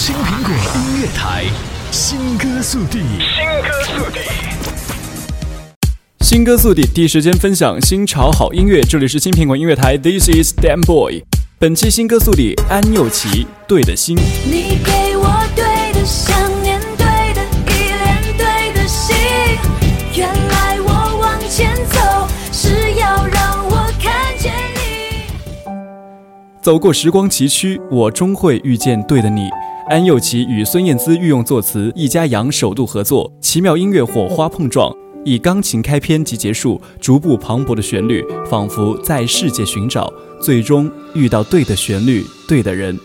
青苹果音乐台，新歌速递，新歌速递，新歌速递，第一时间分享新潮好音乐。这里是青苹果音乐台，This is Dan Boy。本期新歌速递，安又琪，对的心。你给我对的想念，对的依恋，对的心。原来我往前走，是要让我看见你。走过时光崎岖，我终会遇见对的你。安又琪与孙燕姿御用作词，易家扬首度合作，奇妙音乐火花碰撞，以钢琴开篇即结束，逐步磅礴的旋律，仿佛在世界寻找，最终遇到对的旋律，对的人。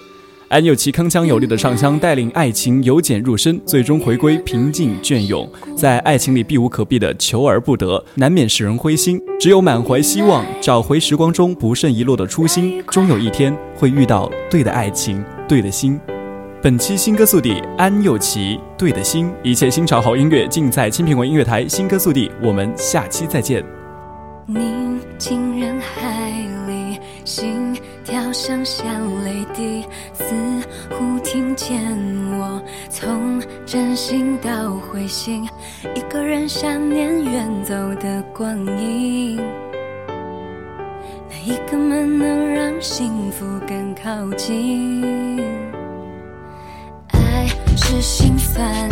安又琪铿锵有力的唱腔带领爱情由浅入深，最终回归平静隽永。在爱情里避无可避的求而不得，难免使人灰心。只有满怀希望，找回时光中不慎遗落的初心，终有一天会遇到对的爱情，对的心。本期新歌速递，安又琪，对的心，一切新潮好音乐尽在青苹果音乐台。新歌速递，我们下期再见。宁静人海里，心跳声像泪滴，似乎听见我从真心到灰心，一个人想念远走的光阴。哪一个门能让幸福更靠近？是心酸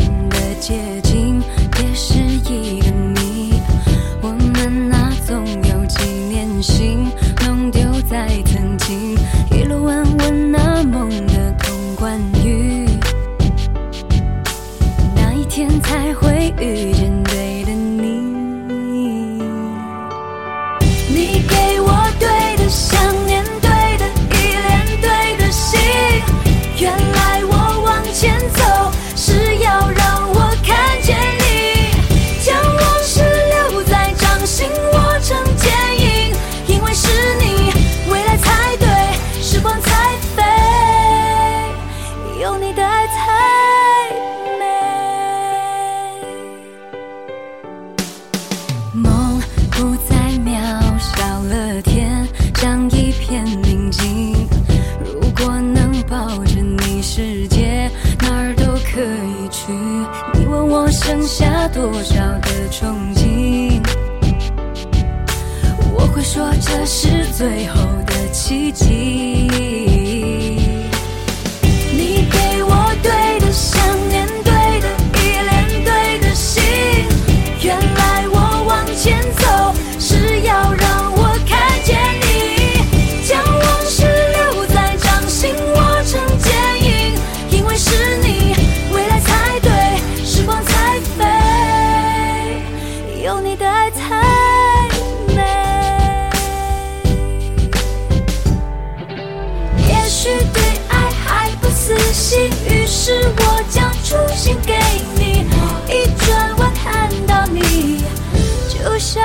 渺小了天，像一片宁静。如果能抱着你，世界哪儿都可以去。你问我剩下多少的憧憬，我会说这是最后的奇迹。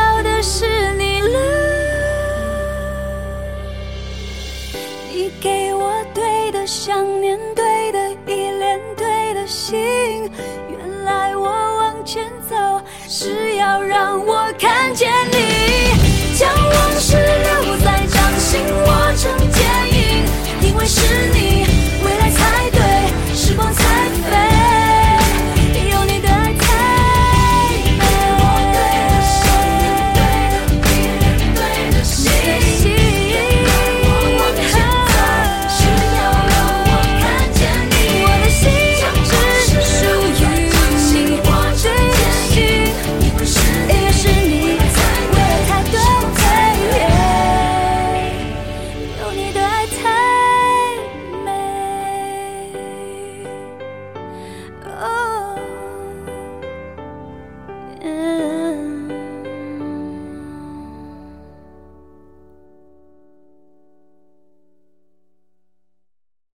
要的是你了。你给我对的想念，对的依恋，对的心。原来我往前走，是要让我看见